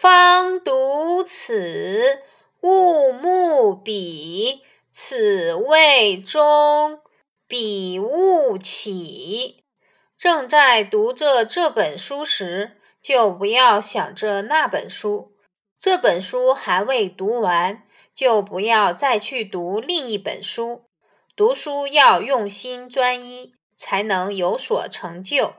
方读此，勿慕彼，此谓中彼勿起，正在读着这本书时，就不要想着那本书，这本书还未读完，就不要再去读另一本书，读书要用心专一才能有所成就。